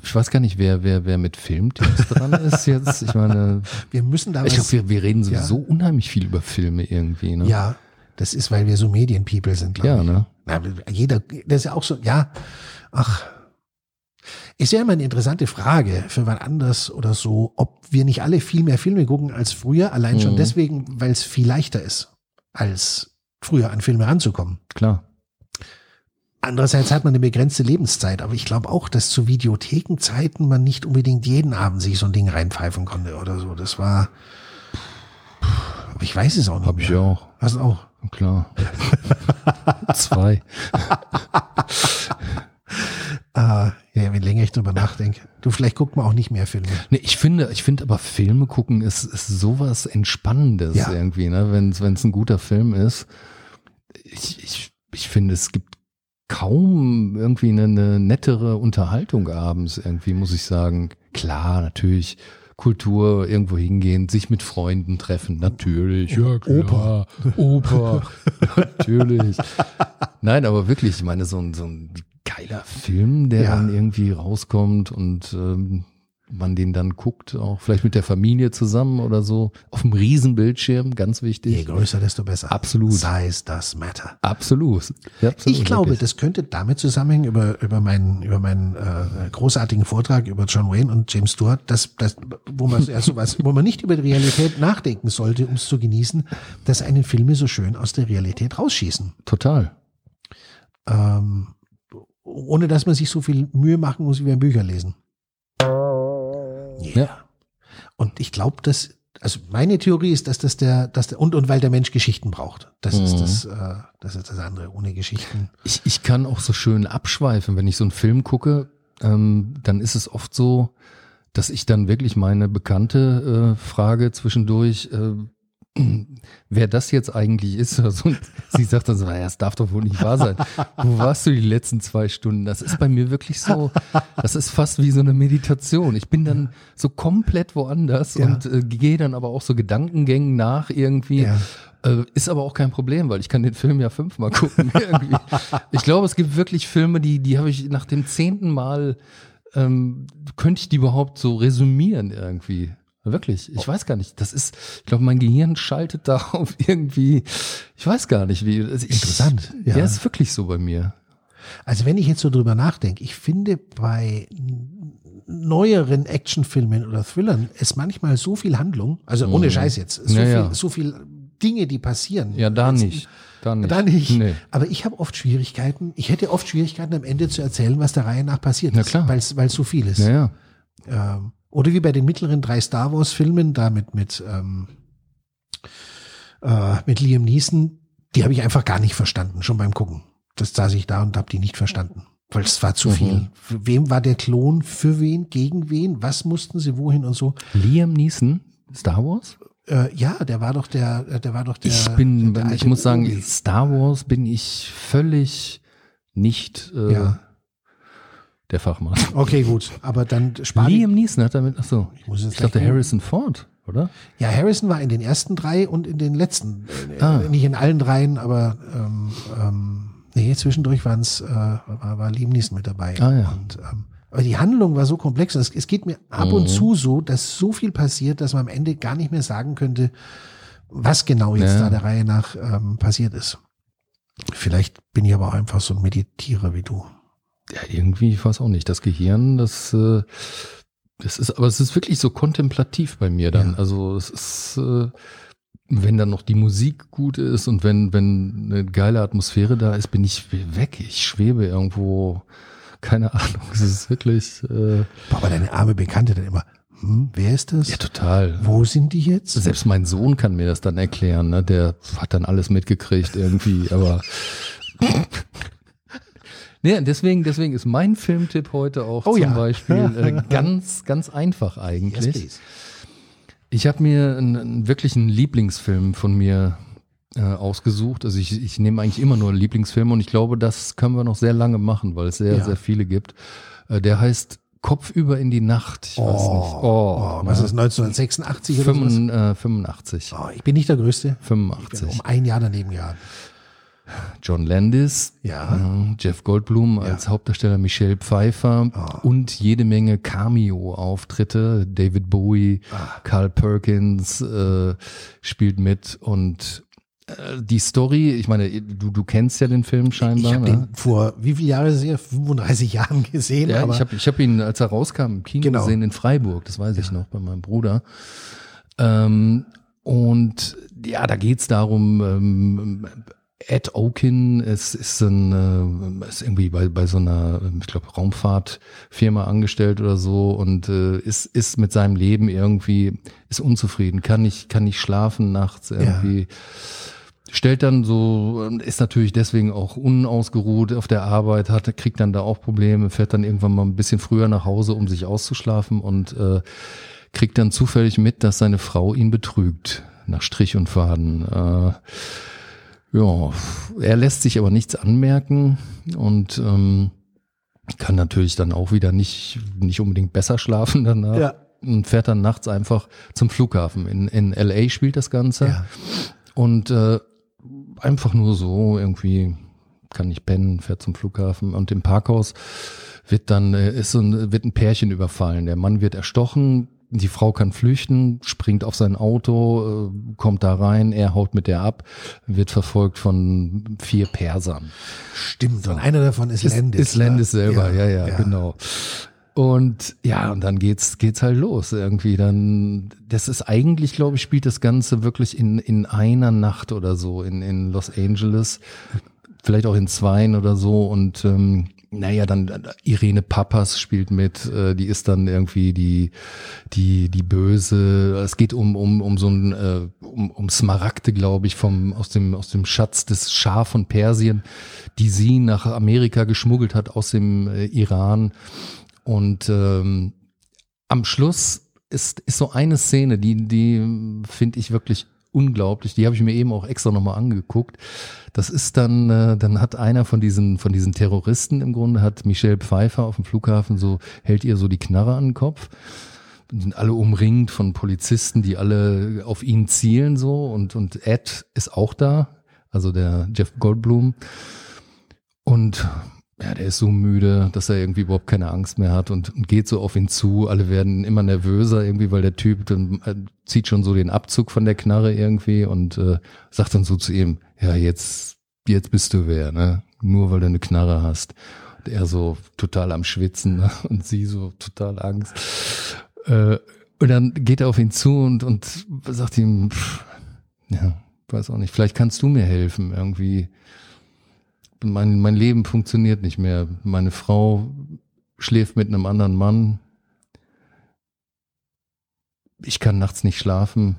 ich weiß gar nicht, wer, wer, wer mit Filmtipps dran ist jetzt. Ich meine, Wir müssen da ich glaube, wir, wir reden sowieso unheimlich viel über Filme irgendwie, ne? ja, das ist, weil wir so Medienpeople sind, glaube Ja, ich. ne? Na, jeder, das ist ja auch so, ja, ach, ist ja immer eine interessante Frage für wann anders oder so, ob wir nicht alle viel mehr Filme gucken als früher, allein schon Mhm. deswegen, weil es viel leichter ist, als früher an Filme ranzukommen. Klar. Andererseits hat man eine begrenzte Lebenszeit, aber ich glaube auch, dass zu Videothekenzeiten man nicht unbedingt jeden Abend sich so ein Ding reinpfeifen konnte oder so. Das war, aber ich weiß es auch nicht. Hab ich mehr. auch. Hast du auch? Klar. Zwei. Ah, ja, wenn länger ich drüber nachdenke. Du, vielleicht guckt man auch nicht mehr Filme. Nee, ich finde, ich finde aber Filme gucken ist, ist sowas Entspannendes Ja. irgendwie, ne? Wenn es ein guter Film ist. Ich, ich, ich finde, es gibt kaum irgendwie eine, eine nettere Unterhaltung abends irgendwie, muss ich sagen. Klar, natürlich. Kultur, irgendwo hingehen, sich mit Freunden treffen, natürlich. Ja, klar. Oper. natürlich. Nein, aber wirklich, ich meine, so ein, so ein geiler Film, der Ja. dann irgendwie rauskommt und ähm, man den dann guckt, auch vielleicht mit der Familie zusammen oder so, auf dem Riesenbildschirm, ganz Je wichtig. größer, desto besser. Absolut. Size does matter. Absolut. Ja, absolut Ich glaube, wirklich. das könnte damit zusammenhängen über, über meinen, über meinen äh, großartigen Vortrag über John Wayne und James Stewart, dass, dass, wo man sowas, wo man nicht über die Realität nachdenken sollte, um es zu genießen, dass einen Filme so schön aus der Realität rausschießen. total. Ähm, ohne dass man sich so viel Mühe machen muss wie beim Bücher lesen. Ja. Und ich glaube, dass, also meine Theorie ist, dass das der, dass der, und, und weil der Mensch Geschichten braucht. Das ist Mhm. das, äh, das ist das andere. Ohne Geschichten. Ich, ich kann auch so schön abschweifen, wenn ich so einen Film gucke, ähm, dann ist es oft so, dass ich dann wirklich meine Bekannte äh, frage zwischendurch, äh, wer das jetzt eigentlich ist. oder so. Und sie sagt dann so, naja, es darf doch wohl nicht wahr sein. Wo warst du die letzten zwei Stunden? Das ist bei mir wirklich so, das ist fast wie so eine Meditation. Ich bin dann so komplett woanders Ja. und äh, gehe dann aber auch so Gedankengängen nach irgendwie. Ja. Äh, ist aber auch kein Problem, weil ich kann den Film ja fünfmal gucken. irgendwie. Ich glaube, es gibt wirklich Filme, die, die habe ich nach dem zehnten Mal, ähm, könnte ich die überhaupt so resümieren irgendwie. Wirklich, ich weiß gar nicht. Das ist, ich glaube, mein Gehirn schaltet da auf irgendwie, ich weiß gar nicht wie. Also ich, Interessant, Ja. ja. ist wirklich so bei mir. Also wenn ich jetzt so drüber nachdenke, ich finde bei neueren Actionfilmen oder Thrillern ist manchmal so viel Handlung, also ohne Scheiß jetzt, so, Mhm. Ja, viel, ja. so viel Dinge, die passieren. Ja, da Jetzt- nicht. Da nicht. Da nicht. Nee. Aber ich habe oft Schwierigkeiten, ich hätte oft Schwierigkeiten am Ende zu erzählen, was der Reihe nach passiert Na ist, weil es so viel ist. Ja, ja. Ähm, oder wie bei den mittleren drei Star Wars Filmen, da mit, ähm, äh, mit Liam Neeson, die habe ich einfach gar nicht verstanden, schon beim Gucken. Das saß ich da und habe die nicht verstanden. Weil es war zu Mhm. viel. Für wem war der Klon? Für wen? Gegen wen? Was mussten sie wohin und so? Liam Neeson, Star Wars? Äh, ja, der war doch der, der war doch der. ich bin, der ich muss sagen. Star Wars bin ich völlig nicht äh, Ja. Der Fachmann. Okay, gut. Aber dann sparen Liam Neeson hat damit, ach so, Ich muss jetzt ich dachte. Harrison Ford, oder? Ja, Harrison war in den ersten drei und in den letzten. Äh, Ah. Nicht in allen dreien, aber ähm, ähm, nee, zwischendurch waren's, äh, war, war Liam Neeson mit dabei. Ah, ja. Und, ähm, aber die Handlung war so komplex. und Es, es geht mir ab Mhm. und zu so, dass so viel passiert, dass man am Ende gar nicht mehr sagen könnte, was genau jetzt Ja. da der Reihe nach ähm, passiert ist. Vielleicht bin ich aber auch einfach so ein Meditierer wie du. Ja, irgendwie, ich weiß auch nicht. Das Gehirn, das, äh, das ist, aber es ist wirklich so kontemplativ bei mir dann. Ja. Also es ist, äh, wenn dann noch die Musik gut ist und wenn, wenn eine geile Atmosphäre da ist, bin ich weg. Ich schwebe irgendwo, keine Ahnung. Es ist wirklich, äh, Aber deine arme Bekannte dann immer, hm, wer ist das? ja, total. Wo sind die jetzt? Selbst mein Sohn kann mir das dann erklären, ne? Der hat dann alles mitgekriegt irgendwie, aber. Nee, deswegen, deswegen ist mein Filmtipp heute auch Oh zum ja. Beispiel äh, ganz, ganz einfach Yes, eigentlich. please. Ich habe mir einen, einen wirklichen Lieblingsfilm von mir äh, ausgesucht. Also ich, ich nehme eigentlich immer nur Lieblingsfilme und ich glaube, das können wir noch sehr lange machen, weil es sehr, Ja. sehr viele gibt. Äh, der heißt Kopfüber in die Nacht. Ich weiß nicht. Oh, was ne? ist 1986 oder sowas? Fünfund- äh, 85. Oh, ich bin nicht der Größte. Ich bin 85. um ein Jahr daneben geraten. John Landis, Ja. äh, Jeff Goldblum als Hauptdarsteller, Michelle Pfeiffer Ah. und jede Menge Cameo-Auftritte. David Bowie, Ah. Carl Perkins äh, spielt mit und äh, die Story, ich meine, du, du kennst ja den Film Ich scheinbar. habe ne? den vor wie viele Jahre sehr 35 Jahren gesehen. Ja, aber ich habe ich hab ihn, als er rauskam, im Kino Genau. gesehen in Freiburg, das weiß ich noch, bei meinem Bruder. Ähm, und ja, da geht's darum, ähm, Ed Okin ist, ist, ein, äh, ist irgendwie bei, bei so einer, ich glaube, Raumfahrtfirma angestellt oder so und äh, ist, ist mit seinem Leben irgendwie, ist unzufrieden, kann nicht, kann nicht schlafen nachts irgendwie. stellt dann so, ist natürlich deswegen auch unausgeruht auf der Arbeit, hat, kriegt dann da auch Probleme, fährt dann irgendwann mal ein bisschen früher nach Hause, um sich auszuschlafen und äh, kriegt dann zufällig mit, dass seine Frau ihn betrügt, nach Strich und Faden. Äh, ja, er lässt sich aber nichts anmerken und ähm, kann natürlich dann auch wieder nicht, nicht unbedingt besser schlafen danach. Ja. Und fährt dann nachts einfach zum Flughafen. In, in LA spielt das Ganze. Ja. Und äh, einfach nur so irgendwie kann nicht pennen, fährt zum Flughafen und im Parkhaus wird dann äh, ist so ein, wird ein Pärchen überfallen. Der Mann wird erstochen, die Frau kann flüchten, springt auf sein Auto, äh, kommt da rein, er haut mit der ab, wird verfolgt von vier Persern. Stimmt, und einer davon ist, ist Landis. Ist Landis selber, ja, ja, ja, genau. Und ja, und dann geht's, geht's halt los irgendwie. Dann, das ist eigentlich, glaube ich, spielt das Ganze wirklich in, in einer Nacht oder so in, in Los Angeles. Vielleicht auch in zweien oder so. Und ähm, naja, dann Irene Papas spielt mit, äh, die ist dann irgendwie die, die, die Böse. Es geht um, um, um so ein, äh, um, um Smaragde, glaube ich, vom, aus dem, aus dem Schatz des Schah von Persien, die sie nach Amerika geschmuggelt hat aus dem äh, Iran. Und ähm, am Schluss ist, ist so eine Szene, die, die finde ich wirklich unglaublich. Die habe ich mir eben auch extra nochmal angeguckt. Das ist dann, äh, dann hat einer von diesen, von diesen Terroristen im Grunde, hat Michelle Pfeiffer auf dem Flughafen so, hält ihr so die Knarre an den Kopf. Sind alle umringt von Polizisten, die alle auf ihn zielen so und, und Ed ist auch da, also der Jeff Goldblum. Und ja, der ist so müde, dass er irgendwie überhaupt keine Angst mehr hat und, und geht so auf ihn zu. Alle werden immer nervöser irgendwie, weil der Typ dann äh, zieht schon so den Abzug von der Knarre irgendwie und äh, sagt dann so zu ihm, ja, jetzt, jetzt bist du wer, ne? Nur weil du eine Knarre hast. Und er so total am Schwitzen ne? und sie so total Angst. Äh, und dann geht er auf ihn zu und, und sagt ihm, pff, ja, weiß auch nicht, vielleicht kannst du mir helfen, irgendwie mein, mein Leben funktioniert nicht mehr. Meine Frau schläft mit einem anderen Mann. Ich kann nachts nicht schlafen.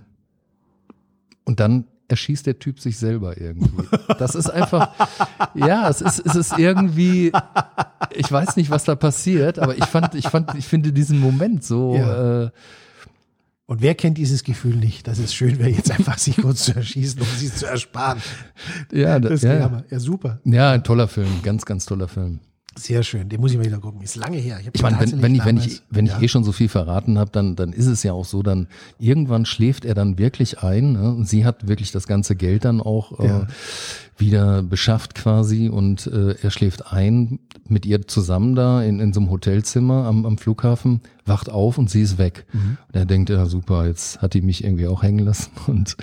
Und dann erschießt der Typ sich selber irgendwie. Das ist einfach, ja, es ist, es ist irgendwie, ich weiß nicht, was da passiert, aber ich fand, ich fand, ich finde diesen Moment so, ja. äh, und wer kennt dieses Gefühl nicht, dass es schön wäre, jetzt einfach sich kurz zu erschießen, um sie zu ersparen? Ja, das, das ja. ja, super. Ja, ein toller Film, ganz, ganz toller Film. Sehr schön, den muss ich mal wieder gucken. Ist lange her. Ich, ich meine, wenn, wenn, ich, wenn ich, wenn ja. ich eh schon so viel verraten habe, dann, dann ist es ja auch so, dann irgendwann schläft er dann wirklich ein. Ne? Und sie hat wirklich das ganze Geld dann auch äh, ja. äh, wieder beschafft quasi und äh, er schläft ein mit ihr zusammen da in, in so einem Hotelzimmer am, am Flughafen, wacht auf und sie ist weg. Mhm. Und er denkt, ja super, jetzt hat die mich irgendwie auch hängen lassen und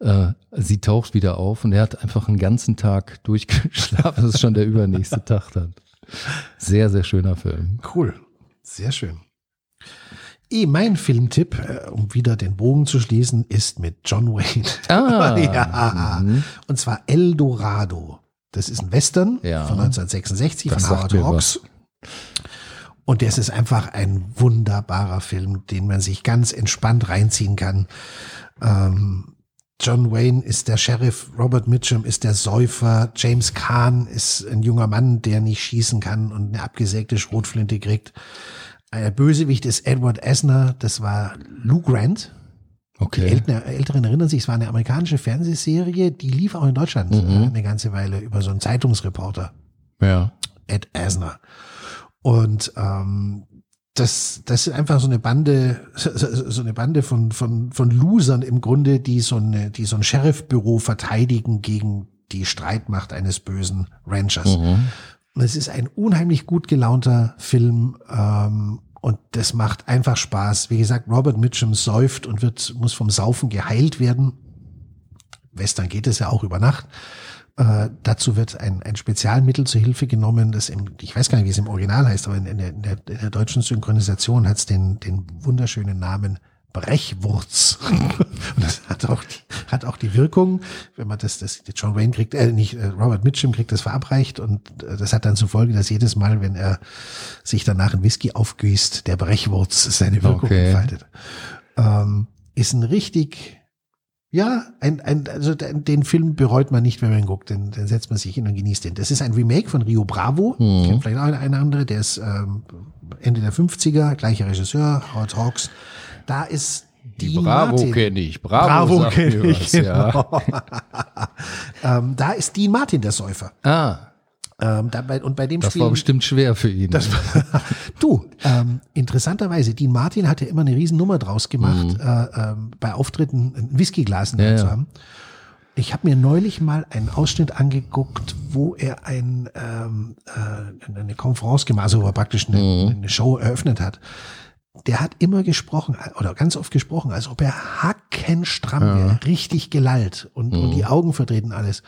äh, sie taucht wieder auf und er hat einfach einen ganzen Tag durchgeschlafen. Das ist schon der übernächste Tag dann. Sehr, sehr schöner Film. Cool. Sehr schön. Eh, mein Filmtipp, äh, um wieder den Bogen zu schließen, ist mit John Wayne. Ah. ja. Mhm. Und zwar El Dorado. Das ist ein Western ja. von 1966 das von Howard Hawks. Und das ist einfach ein wunderbarer Film, den man sich ganz entspannt reinziehen kann. Ähm, John Wayne ist der Sheriff, Robert Mitchum ist der Säufer, James Kahn ist ein junger Mann, der nicht schießen kann und eine abgesägte Schrotflinte kriegt. Der Bösewicht ist Edward Esner, das war Lou Grant. Okay. Die Älteren, Älteren erinnern sich, es war eine amerikanische Fernsehserie, die lief auch in Deutschland mhm. Äh, eine ganze Weile über so einen Zeitungsreporter. Ja. Ed Asner. Und ähm, das, das ist einfach so eine Bande, so eine Bande von, von, von Losern im Grunde, die so, eine, die so ein Sheriffbüro verteidigen gegen die Streitmacht eines bösen Ranchers. Mhm. Und es ist ein unheimlich gut gelaunter Film ähm, und das macht einfach Spaß. Wie gesagt, Robert Mitchum säuft und wird, muss vom Saufen geheilt werden. Western geht es ja auch über Nacht. Äh, dazu wird ein, ein Spezialmittel zur Hilfe genommen, das im, ich weiß gar nicht, wie es im Original heißt, aber in, in, der, in, der, deutschen Synchronisation hat es den, den wunderschönen Namen Brechwurz. Und das hat auch, die, hat auch die Wirkung, wenn man das, das John Wayne kriegt, äh, nicht, äh, Robert Mitchum kriegt das verabreicht und äh, das hat dann zur Folge, dass jedes Mal, wenn er sich danach ein Whisky aufgießt, der Brechwurz seine Wirkung okay. entfaltet. Ähm, ist ein richtig Ja, ein, ein, also den Film bereut man nicht, wenn man ihn guckt. Den, den setzt man sich hin und genießt den. Das ist ein Remake von Rio Bravo. Mhm. Vielleicht auch eine andere. Der ist ähm, Ende der 50er, gleicher Regisseur, Howard Hawks. Da ist die, die Bravo kenne ich. Bravo, Bravo kenne ich. Was, genau. ähm, da ist Dean Martin der Säufer. Ah. Ähm, dabei, und bei dem das Spiel, war bestimmt schwer für ihn. Das, du, ähm, interessanterweise, Dean Martin hatte immer eine Riesennummer draus gemacht, mhm. äh, ähm, bei Auftritten ein Whiskyglas ja, zu haben. Ich habe mir neulich mal einen Ausschnitt angeguckt, wo er ein, ähm, äh, eine Konferenz gemacht, also wo er praktisch eine, mhm. eine Show eröffnet hat der hat immer gesprochen oder ganz oft gesprochen, als ob er hackenstramm ja. wäre, richtig gelallt und, mhm. und die Augen vertreten alles.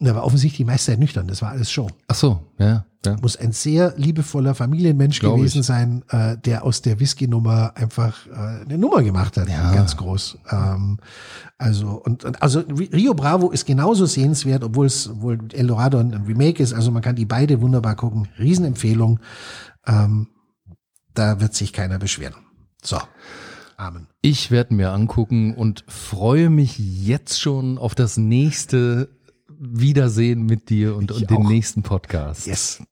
Und er war offensichtlich die meiste Zeit nüchtern. Das war alles Show. Ach so, ja. ja. Muss ein sehr liebevoller Familienmensch Glaub gewesen ich. sein, äh, der aus der Whisky-Nummer einfach äh, eine Nummer gemacht hat. Ja. Ganz groß. Ähm, also, und, und also Rio Bravo ist genauso sehenswert, obwohl es wohl El Dorado ein Remake ist. Also man kann die beide wunderbar gucken. Riesenempfehlung. Ähm, da wird sich keiner beschweren. So. Amen. Ich werde mir angucken und freue mich jetzt schon auf das nächste Wiedersehen mit dir und, und den nächsten Podcast. Yes.